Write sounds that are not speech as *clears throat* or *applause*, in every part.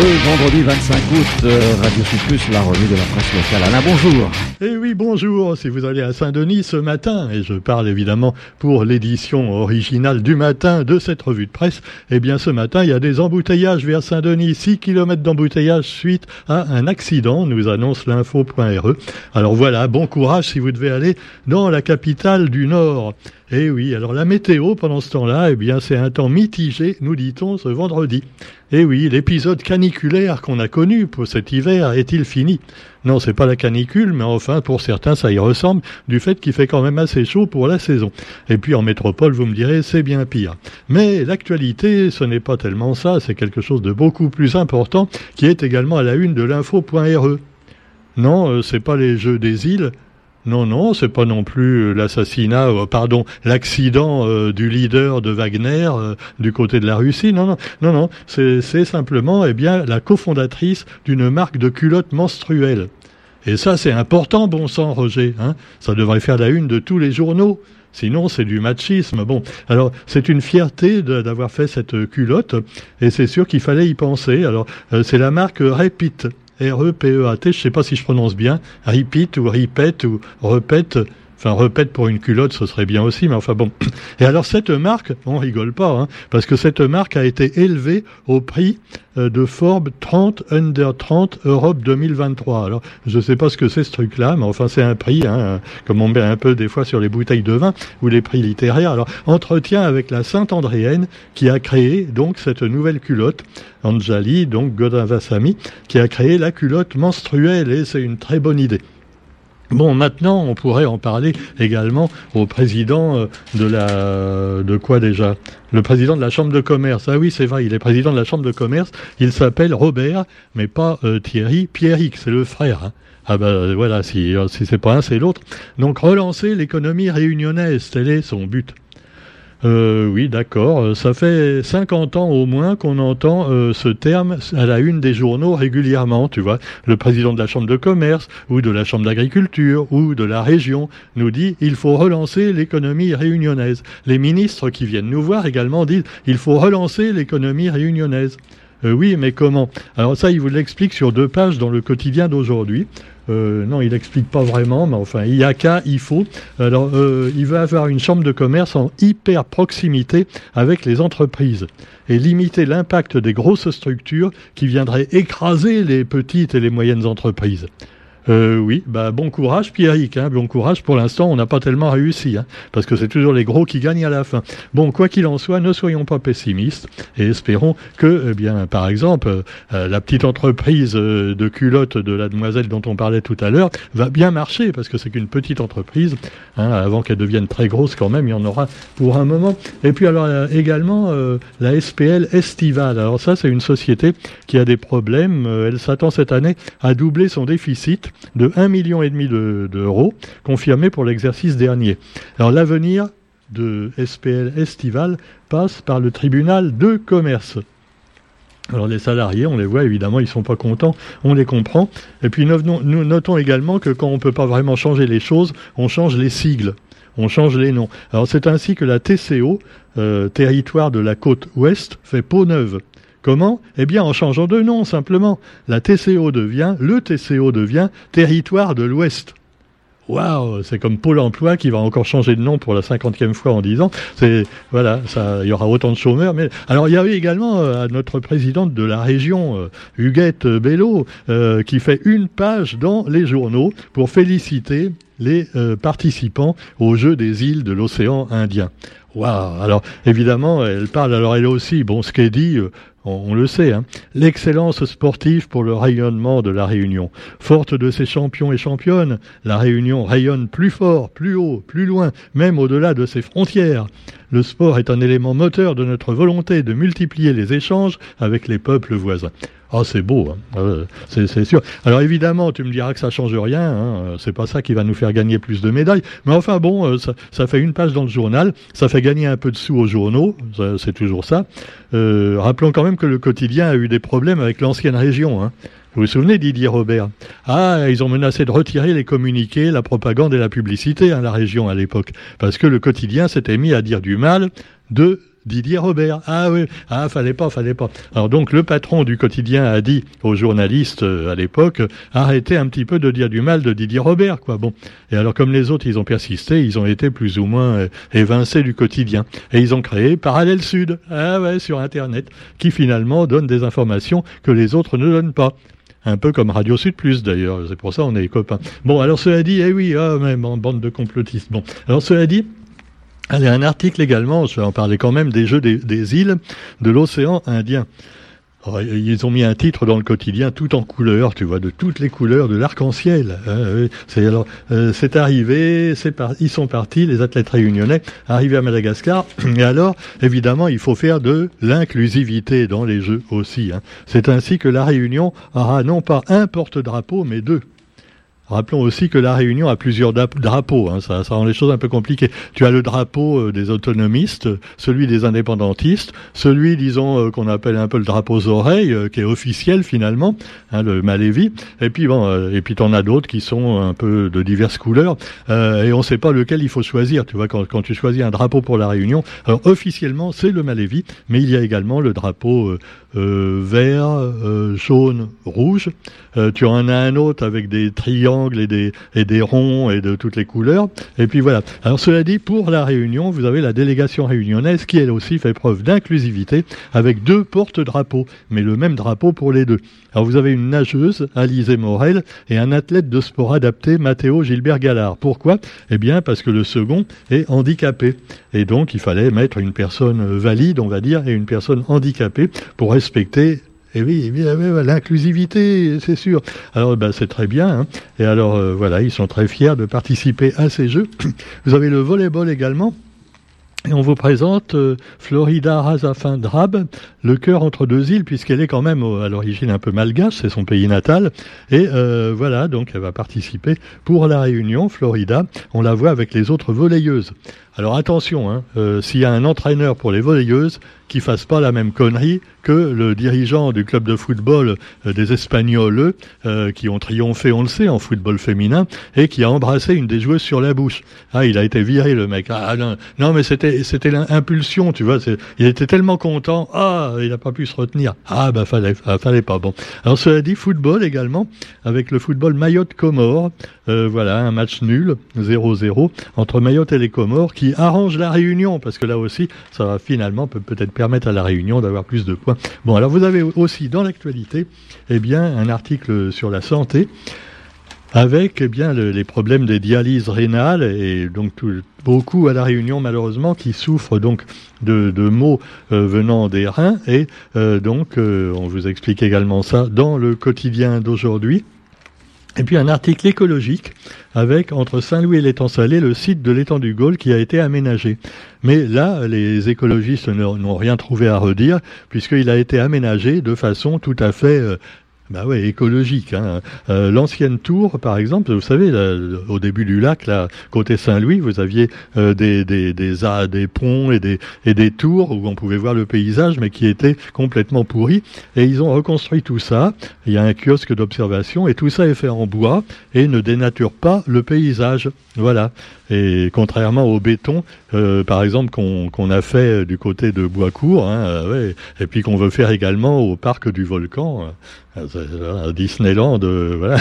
vendredi 25 août, euh, Radio Sud la revue de la presse locale. Alain, bonjour. Eh oui, bonjour. Si vous allez à Saint-Denis ce matin, et je parle évidemment pour l'édition originale du matin de cette revue de presse, eh bien ce matin, il y a des embouteillages vers Saint-Denis. 6 km d'embouteillage suite à un accident, nous annonce l'info.re. Alors voilà, bon courage si vous devez aller dans la capitale du Nord. Eh oui, alors la météo pendant ce temps-là, eh bien c'est un temps mitigé, nous dit-on ce vendredi. Eh oui, l'épisode caniculaire qu'on a connu pour cet hiver est-il fini? Non, c'est pas la canicule, mais enfin pour certains ça y ressemble du fait qu'il fait quand même assez chaud pour la saison. Et puis en métropole, vous me direz, c'est bien pire. Mais l'actualité, ce n'est pas tellement ça, c'est quelque chose de beaucoup plus important qui est également à la une de l'info.re. Non, euh, c'est pas les jeux des îles, non, non, c'est pas non plus euh, l'assassinat, euh, pardon, l'accident euh, du leader de Wagner du côté de la Russie. Non, non, non, non. C'est simplement, eh bien, la cofondatrice d'une marque de culottes menstruelles. Et ça, c'est important, bon sang, Roger. Hein ça devrait faire la une de tous les journaux. Sinon, c'est du machisme. Bon, alors c'est une fierté d'avoir fait cette culotte, et c'est sûr qu'il fallait y penser. Alors, c'est la marque Repeat. R-E-P-E-A-T, je ne sais pas si je prononce bien, repeat ou repeat ou repète. Enfin, repète pour une culotte, ce serait bien aussi, mais enfin bon. *clears throat* Et alors cette marque, on rigole pas, hein, parce que cette marque a été élevée au prix euh, de Forbes 30 Under 30 Europe 2023. Alors, je ne sais pas ce que c'est ce truc-là, mais enfin c'est un prix, hein, comme on met un peu des fois sur les bouteilles de vin ou les prix littéraires. Alors, entretien avec la Sainte-Andréenne qui a créé donc cette nouvelle culotte. Anjali, donc Godin Vassami, qui a créé la culotte menstruelle et c'est une très bonne idée. Bon, maintenant, on pourrait en parler également au président euh, de la de quoi déjà? Le président de la Chambre de commerce. Ah oui, c'est vrai, il est président de la Chambre de commerce. Il s'appelle Robert, mais pas euh, Thierry. Pierrick, c'est le frère. Hein. Ah ben voilà, si, si c'est pas un, c'est l'autre. Donc relancer l'économie réunionnaise, tel est son but. Euh, oui, d'accord. Euh, ça fait 50 ans au moins qu'on entend euh, ce terme à la une des journaux régulièrement, tu vois. Le président de la Chambre de commerce ou de la Chambre d'agriculture ou de la région nous dit il faut relancer l'économie réunionnaise. Les ministres qui viennent nous voir également disent il faut relancer l'économie réunionnaise. oui, mais comment? Alors ça, il vous l'explique sur deux pages dans le quotidien d'aujourd'hui. Euh, non, il n'explique pas vraiment, mais enfin, il y a qu'à, il faut. Alors, euh, il veut avoir une chambre de commerce en hyper proximité avec les entreprises et limiter l'impact des grosses structures qui viendraient écraser les petites et les moyennes entreprises. Euh, oui, bah bon courage Pierrick, hein, bon courage. Pour l'instant, on n'a pas tellement réussi, hein, parce que c'est toujours les gros qui gagnent à la fin. Bon, quoi qu'il en soit, ne soyons pas pessimistes et espérons que, eh bien, par exemple, euh, la petite entreprise euh, de culottes de la demoiselle dont on parlait tout à l'heure va bien marcher, parce que c'est qu'une petite entreprise. Hein, avant qu'elle devienne très grosse, quand même, il y en aura pour un moment. Et puis alors également la SPL Estival. Alors ça, c'est une société qui a des problèmes. elle s'attend cette année à doubler son déficit de 1,5 million d'euros confirmés pour l'exercice dernier. Alors l'avenir de SPL Estival passe par le tribunal de commerce. Alors les salariés, on les voit évidemment, ils sont pas contents, on les comprend. Et puis nous, notons également que quand on ne peut pas vraiment changer les choses, on change les sigles, on change les noms. Alors c'est ainsi que la TCO, euh, territoire de la côte ouest, fait peau neuve. Comment Eh bien en changeant de nom simplement. La TCO devient, le TCO devient territoire de l'Ouest. Waouh, c'est comme Pôle emploi qui va encore changer de nom pour la cinquantième fois en dix ans. C'est voilà, ça, il y aura autant de chômeurs. Mais alors il y avait également euh, notre présidente de la région, euh, Huguette Bello, euh, qui fait une page dans les journaux pour féliciter les participants aux Jeux des îles de l'océan Indien. Waouh Alors évidemment, elle parle. Alors elle aussi, bon, ce qu'elle dit, on, le sait, hein. l'excellence sportive pour le rayonnement de la Réunion. Forte de ses champions et championnes, la Réunion rayonne plus fort, plus haut, plus loin, même au-delà de ses frontières. Le sport est un élément moteur de notre volonté de multiplier les échanges avec les peuples voisins. Ah, c'est beau, hein. euh, c'est sûr. Alors évidemment, tu me diras que ça change rien, hein. c'est pas ça qui va nous faire gagner plus de médailles. Mais enfin bon, euh, ça, fait une page dans le journal, ça fait gagner un peu de sous aux journaux, c'est toujours ça. Euh, rappelons quand même que le quotidien a eu des problèmes avec l'ancienne région. Hein. Vous vous souvenez, Didier Robert? Ah, ils ont menacé de retirer les communiqués, la propagande et la publicité à la région à l'époque, parce que le quotidien s'était mis à dire du mal de Didier Robert. Ah oui, ah fallait pas, fallait pas. Alors donc le patron du quotidien a dit aux journalistes euh, à l'époque, arrêtez un petit peu de dire du mal de Didier Robert, quoi. Bon. Et alors comme les autres, ils ont persisté, ils ont été plus ou moins euh, évincés du quotidien. Et ils ont créé Parallèle Sud, ah ouais, sur Internet, qui finalement donne des informations que les autres ne donnent pas. Un peu comme Radio Sud Plus d'ailleurs, c'est pour ça on est copains. Bon, alors cela dit, eh oui, ah, même bande de complotistes. Bon, alors cela dit, Allez, un article également, je vais en parler quand même, des jeux des, îles de l'océan Indien. Oh, ils ont mis un titre dans le quotidien tout en couleurs, tu vois, de toutes les couleurs de l'arc-en-ciel. Hein, euh, c'est arrivé, c'est ils sont partis, les athlètes réunionnais, arrivés à Madagascar. *clears throat* Et alors, évidemment, il faut faire de l'inclusivité dans les jeux aussi. Hein. C'est ainsi que la Réunion aura non pas un porte-drapeau, mais deux. Rappelons aussi que la Réunion a plusieurs drapeaux, hein, ça, rend les choses un peu compliquées. Tu as le drapeau euh, des autonomistes, celui des indépendantistes, celui, disons, euh, qu'on appelle un peu le drapeau aux oreilles, euh, qui est officiel finalement, hein, le Malévi. Et puis bon, et puis t'en as d'autres qui sont un peu de diverses couleurs, et on ne sait pas lequel il faut choisir. Tu vois, quand, quand, tu choisis un drapeau pour la Réunion, alors officiellement c'est le Malévi, mais il y a également le drapeau vert, jaune, rouge. tu en as un autre avec des triangles et des, ronds et de toutes les couleurs. Et puis voilà. Alors cela dit, pour la Réunion, vous avez la délégation réunionnaise qui elle aussi fait preuve d'inclusivité avec deux porte-drapeaux, mais le même drapeau pour les deux. Alors vous avez une nageuse, Alizé Morel, et un athlète de sport adapté, Matteo Gilbert Gallard. Pourquoi? Eh bien parce que le second est handicapé. Et donc il fallait mettre une personne valide, on va dire, et une personne handicapée pour respecter et oui, l'inclusivité, c'est sûr. Alors, ben, c'est très bien. Hein. Et alors, euh, voilà, ils sont très fiers de participer à ces jeux. Vous avez le volleyball également. Et on vous présente euh, Florida Razafin Drab, le cœur entre deux îles, puisqu'elle est quand même à l'origine un peu malgache, c'est son pays natal. Et euh, voilà, donc elle va participer pour la réunion, Florida. On la voit avec les autres volleyeuses. Alors attention, hein, euh, s'il y a un entraîneur pour les volleyeuses, qui fasse pas la même connerie que le dirigeant du club de football euh, des Espagnols, euh, qui ont triomphé, on le sait, en football féminin, et qui a embrassé une des joueuses sur la bouche. Ah, il a été viré, le mec. Ah non, non mais c'était c'était l'impulsion, tu vois. Il était tellement content. Ah, il n'a pas pu se retenir. Ah, bah fallait, fallait pas. Bon. Alors cela dit, football également, avec le football Mayotte-Comores. voilà, un match nul, 0-0, entre Mayotte et les Comores, arrange la réunion, parce que là aussi, ça va finalement peut-être permettre à la réunion d'avoir plus de points. Bon, alors vous avez aussi dans l'actualité, eh bien, un article sur la santé avec eh bien les problèmes des dialyses rénales et donc beaucoup à la Réunion malheureusement qui souffrent donc de, maux euh, venant des reins et euh, donc euh, on vous explique également ça dans le quotidien d'aujourd'hui. Et puis un article écologique avec entre Saint-Louis et l'étang salé le site de l'étang du Gaulle qui a été aménagé. Mais là, les écologistes n'ont rien trouvé à redire puisqu'il a été aménagé de façon tout à fait euh, bah ouais, écologique. Hein. Euh, L'ancienne tour, par exemple, vous savez, au début du lac, là, côté Saint-Louis, vous aviez euh, des, des, des, des, ponts et des, et des tours où on pouvait voir le paysage, mais qui étaient complètement pourris. Et ils ont reconstruit tout ça. Il y a un kiosque d'observation et tout ça est fait en bois et ne dénature pas le paysage. Voilà. Et contrairement au béton, euh, par exemple, qu'on a fait du côté de Boiscourt, hein, ouais, et puis qu'on veut faire également au parc du Volcan, Disneyland. voilà.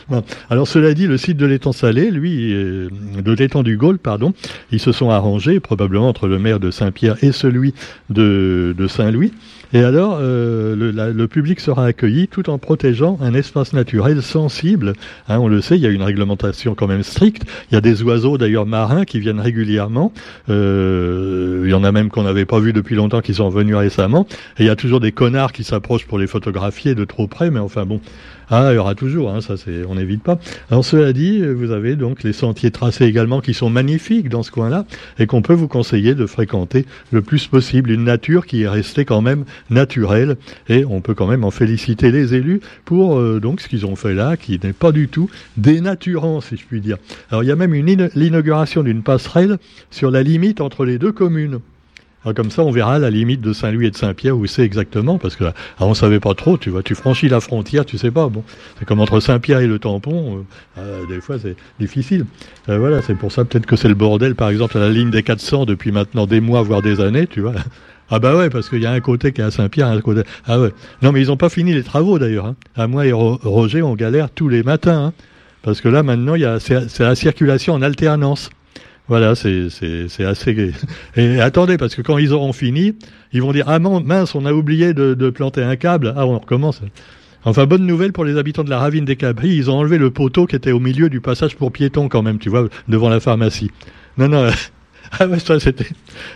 *laughs* Alors cela dit, le site de l'étang salé, lui, de l'étang du Gaulle, pardon, ils se sont arrangés, probablement entre le maire de Saint-Pierre et celui de Saint-Louis, et alors, euh, le, le, public sera accueilli tout en protégeant un espace naturel sensible. Hein, on le sait, il y a une réglementation quand même stricte. Il y a des oiseaux d'ailleurs marins qui viennent régulièrement. Euh, il y en a même qu'on n'avait pas vu depuis longtemps qui sont venus récemment. Et il y a toujours des connards qui s'approchent pour les photographier de trop près. Mais enfin bon, ah, il y aura toujours, hein, ça c'est, on n'évite pas. Alors cela dit, vous avez donc les sentiers tracés également qui sont magnifiques dans ce coin-là et qu'on peut vous conseiller de fréquenter le plus possible. Une nature qui est restée quand même naturelle et on peut quand même en féliciter les élus pour euh, donc ce qu'ils ont fait là, qui n'est pas du tout dénaturant, si je puis dire. Alors il y a même l'inauguration d'une passerelle sur la limite entre les deux communes. Ah, comme ça, on verra la limite de Saint-Louis et de Saint-Pierre où c'est exactement, parce que là, ah, on savait pas trop, tu vois, tu franchis la frontière, tu sais pas, bon, c'est comme entre Saint-Pierre et le tampon, euh, des fois c'est difficile. Euh, voilà, c'est pour ça peut-être que c'est le bordel, par exemple, à la ligne des 400 depuis maintenant des mois, voire des années, tu vois. Ah bah ouais, parce qu'il y a un côté qui est à Saint-Pierre, un côté... Ah ouais. Non, mais ils ont pas fini les travaux d'ailleurs. Hein. À moi et Roger, on galère tous les matins, hein. parce que là maintenant, c'est la circulation en alternance. Voilà, c'est assez. *laughs* Et attendez, parce que quand ils auront fini, ils vont dire Ah mince, on a oublié de, de planter un câble. Ah, on recommence. Enfin, bonne nouvelle pour les habitants de la ravine des Cabris, ils ont enlevé le poteau qui était au milieu du passage pour piétons quand même, tu vois, devant la pharmacie. Non, non. *laughs* *laughs* Ah ouais, ça c'était,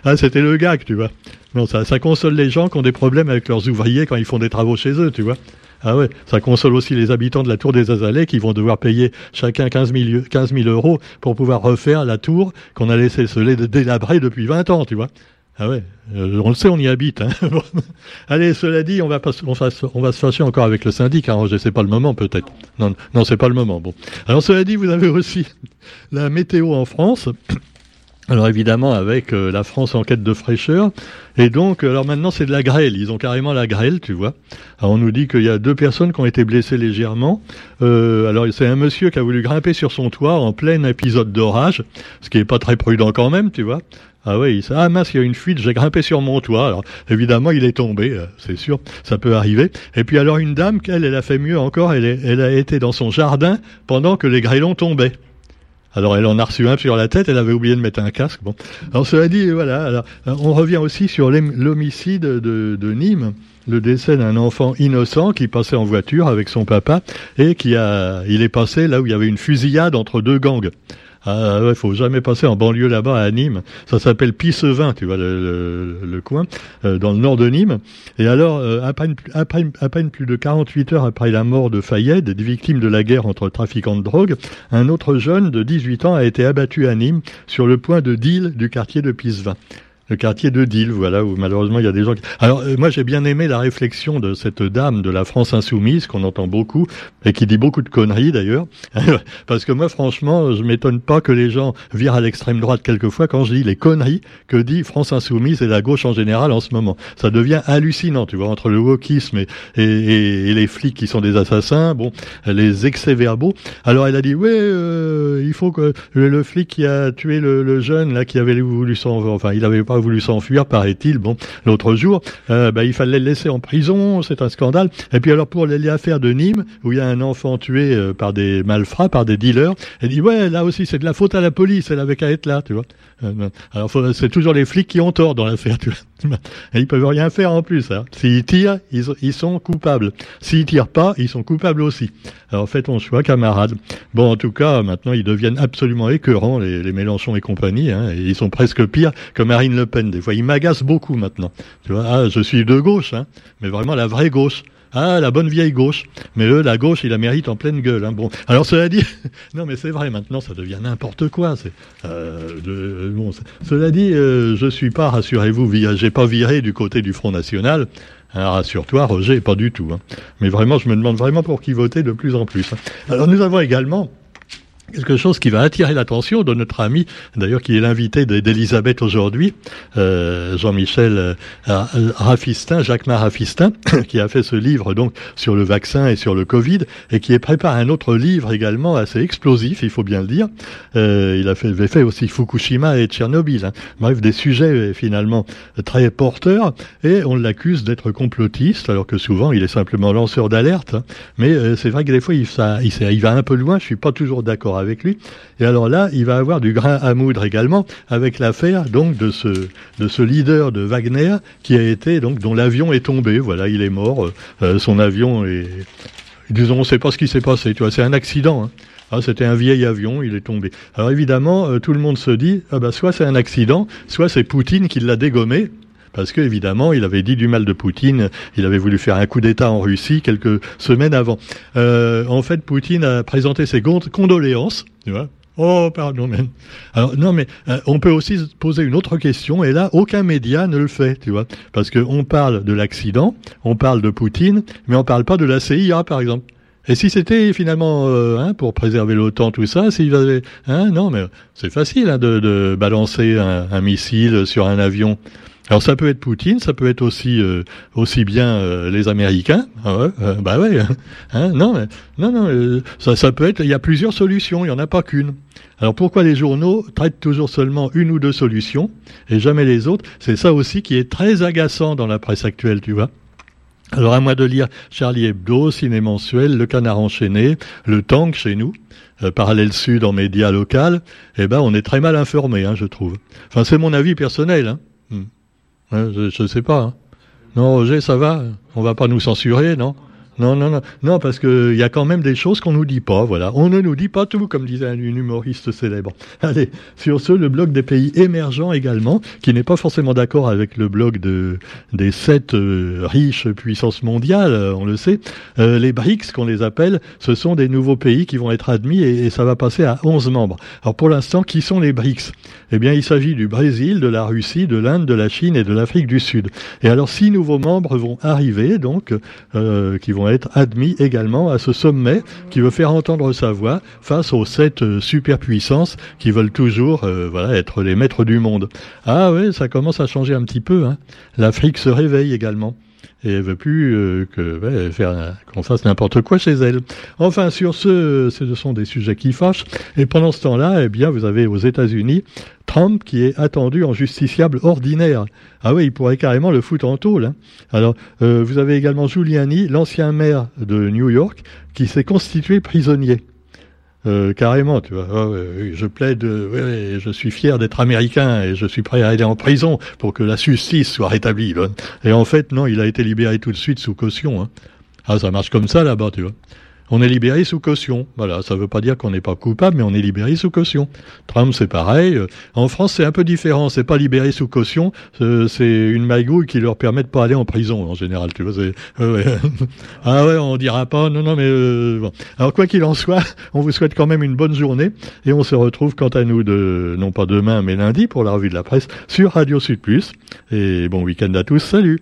ah, c'était le gag, tu vois. Non, ça, ça console les gens qui ont des problèmes avec leurs ouvriers quand ils font des travaux chez eux, tu vois. Ah ouais, ça console aussi les habitants de la tour des Azalées qui vont devoir payer chacun 15 000, 15 euros pour pouvoir refaire la tour qu'on a laissé se délabrer depuis 20 ans, tu vois. Ah ouais, euh, on le sait, on y habite. Hein. *laughs* Allez, cela dit, on va, pas, on, va, on va se fâcher encore avec le syndic. Hein, sais pas le moment peut-être. Non, non, c'est pas le moment. Bon. Alors cela dit, vous avez aussi la météo en France. Alors évidemment avec euh, la France en quête de fraîcheur. Et donc, alors maintenant c'est de la grêle. Ils ont carrément la grêle, tu vois. Alors on nous dit qu'il y a deux personnes qui ont été blessées légèrement. Euh, alors c'est un monsieur qui a voulu grimper sur son toit en plein épisode d'orage, ce qui est pas très prudent quand même, tu vois. Ah oui, ah mince, il y a une fuite, j'ai grimpé sur mon toit. Alors évidemment, il est tombé, euh, c'est sûr, ça peut arriver. Et puis alors une dame, qu'elle, elle a fait mieux encore, elle, elle a été dans son jardin pendant que les grêlons tombaient. Alors elle en a reçu un sur la tête, elle avait oublié de mettre un casque. Bon. Alors cela dit, voilà. Alors, on revient aussi sur l'homicide de, de Nîmes le décès d'un enfant innocent qui passait en voiture avec son papa et qui a, il est passé là où il y avait une fusillade entre deux gangs. Ah ouais, faut jamais passer en banlieue là-bas à Nîmes. Ça s'appelle Pissevin, tu vois le, le, coin, euh, dans le nord de Nîmes. Et alors, euh, à, peine, à, peine, à, peine, plus de 48 heures après la mort de Fayed, des victimes de la guerre entre trafiquants de drogue, un autre jeune de 18 ans a été abattu à Nîmes sur le point de deal du quartier de Pissevin le quartier de Dille, voilà, où malheureusement il y a des gens qui... Alors euh, moi j'ai bien aimé la réflexion de cette dame de la France insoumise qu'on entend beaucoup et qui dit beaucoup de conneries d'ailleurs, *laughs* parce que moi franchement je m'étonne pas que les gens virent à l'extrême droite quelquefois quand je dis les conneries que dit France insoumise et la gauche en général en ce moment. Ça devient hallucinant, tu vois, entre le wokisme et, et, et les flics qui sont des assassins, bon, les excès verbaux. Alors elle a dit ouais, euh, il faut que le, flic qui a tué le, le jeune là qui avait voulu s'en, enfin il avait pas voulu s'enfuir, paraît-il. Bon, l'autre jour, euh, bah, il fallait le laisser en prison, c'est un scandale. Et puis alors pour les affaires de Nîmes, où il y a un enfant tué euh, par des malfrats, par des dealers, elle dit ouais, là aussi c'est de la faute à la police, elle avait qu'à être là, tu vois. Euh, alors c'est toujours les flics qui ont tort dans l'affaire, tu vois. *laughs* Et ils peuvent rien faire en plus. Hein. S'ils tirent, ils, sont coupables. S'ils tirent pas, ils sont coupables aussi. Alors faites ton choix, camarades. Bon, en tout cas, maintenant ils deviennent absolument écœurants, les, les Mélenchon et compagnie. Hein, ils sont presque pires que Marine Le Des fois, ils m'agacent beaucoup maintenant. Tu vois, ah, je suis de gauche, hein, mais vraiment la vraie gauche. Ah, la bonne vieille gauche. Mais eux, la gauche, ils la méritent en pleine gueule. Hein. Bon, alors cela dit, *laughs* non, mais c'est vrai. Maintenant, ça devient n'importe quoi. Euh, bon, cela dit, euh, je suis pas, rassurez-vous, j'ai pas viré du côté du Front National. Hein, Rassure-toi, Roger, pas du tout. Hein. Mais vraiment, je me demande vraiment pour qui voter de plus en plus. Hein. Alors, nous avons également quelque chose qui va attirer l'attention de notre ami, d'ailleurs qui est l'invité d'Elisabeth aujourd'hui, euh, Jean-Michel euh, Rafistin, Jacques Rafistin, *coughs* qui a fait ce livre donc sur le vaccin et sur le Covid, et qui prépare un autre livre également assez explosif, il faut bien le dire. Euh, il a fait, avait fait aussi Fukushima et Tchernobyl. Hein. Bref, des sujets euh, finalement très porteurs, et on l'accuse d'être complotiste, alors que souvent il est simplement lanceur d'alerte. Hein. Mais euh, c'est vrai que des fois il va un peu loin, je suis pas toujours d'accord avec lui. Et alors là, il va avoir du grain à moudre également avec l'affaire donc de ce de ce leader de Wagner qui a été donc dont l'avion est tombé. Voilà, il est mort. Euh, son avion est disons, on ne sait pas ce qui s'est passé. Tu vois, c'est un accident. Hein. Ah, c'était un vieil avion, il est tombé. Alors évidemment, euh, tout le monde se dit, ah bah, soit c'est un accident, soit c'est Poutine qui l'a dégommé, parce que évidemment, il avait dit du mal de Poutine. Il avait voulu faire un coup d'État en Russie quelques semaines avant. Euh, en fait, Poutine a présenté ses condoléances. Tu vois Oh, pardon, mais... Alors, non, mais euh, on peut aussi se poser une autre question, et là, aucun média ne le fait, tu vois. Parce qu'on parle de l'accident, on parle de Poutine, mais on parle pas de la CIA, par exemple. Et si c'était finalement euh, hein, pour préserver l'OTAN, tout ça, s'il avait, hein, non, mais c'est facile hein, de, de, balancer un, un, missile sur un avion Alors ça peut être Poutine, ça peut être aussi euh, aussi bien euh, les Américains. Ah euh, bah ouais. Hein, hein non, non, non. ça, ça peut être. Il y a plusieurs solutions. Il y en a pas qu'une. Alors pourquoi les journaux traitent toujours seulement une ou deux solutions et jamais les autres? C'est ça aussi qui est très agaçant dans la presse actuelle, tu vois. Alors à moi de lire Charlie Hebdo, Ciné Mensuel, Le Canard Enchaîné, Le Tank chez nous, euh, Parallèle Sud en médias local, eh ben on est très mal informé, hein, je trouve. Enfin c'est mon avis personnel. Hein. Hmm. Hein je ne sais pas. Hein. Non Roger, ça va On va pas nous censurer, non? Non, non, non, non, parce qu'il y a quand même des choses qu'on nous dit pas, voilà. On ne nous dit pas tout, comme disait un humoriste célèbre. *laughs* Allez, sur ce, le blog des pays émergents également, qui n'est pas forcément d'accord avec le blog de, des sept euh, riches puissances mondiales, euh, on le sait. Euh, les BRICS, qu'on les appelle, ce sont des nouveaux pays qui vont être admis et, ça va passer à 11 membres. Alors pour l'instant, qui sont les BRICS? Eh bien, il s'agit du Brésil, de la Russie, de l'Inde, de la Chine et de l'Afrique du Sud. Et alors, six nouveaux membres vont arriver, donc, qui vont être admis également à ce sommet qui veut faire entendre sa voix face aux sept euh, superpuissances qui veulent toujours euh, voilà, être les maîtres du monde. Ah oui, ça commence à changer un petit peu. Hein. L'Afrique se réveille également et elle veut plus euh, que faire qu'on fasse n'importe quoi chez elle. Enfin, sur ce, ce sont des sujets qui fâchent. Et pendant ce temps-là, eh bien, vous avez aux États-Unis Trump qui est attendu en justiciable ordinaire. Ah oui, il pourrait carrément le foutre en tôle. Hein. Alors, euh, vous avez également Giuliani, l'ancien maire de New York, qui s'est constitué prisonnier. Euh, carrément, tu vois. Ah je plaide, je suis fier d'être américain et je suis prêt à aller en prison pour que la justice soit rétablie. Et en fait, non, il a été libéré tout de suite sous caution. Hein. Ah, ça marche comme ça là-bas, tu vois on est libéré sous caution. Voilà, ça ne veut pas dire qu'on n'est pas coupable, mais on est libéré sous caution. Trump, c'est pareil. En France, c'est un peu différent. C'est pas libéré sous caution, c'est une magouille qui leur permet de pas aller en prison en général. Tu vois, *laughs* ah ouais, on dira pas. Non, non, mais euh, bon. Alors quoi qu'il en soit, on vous souhaite quand même une bonne journée et on se retrouve quant à nous de non pas demain, mais lundi pour la revue de la presse sur Radio Sud Plus. Et bon week-end à tous. Salut.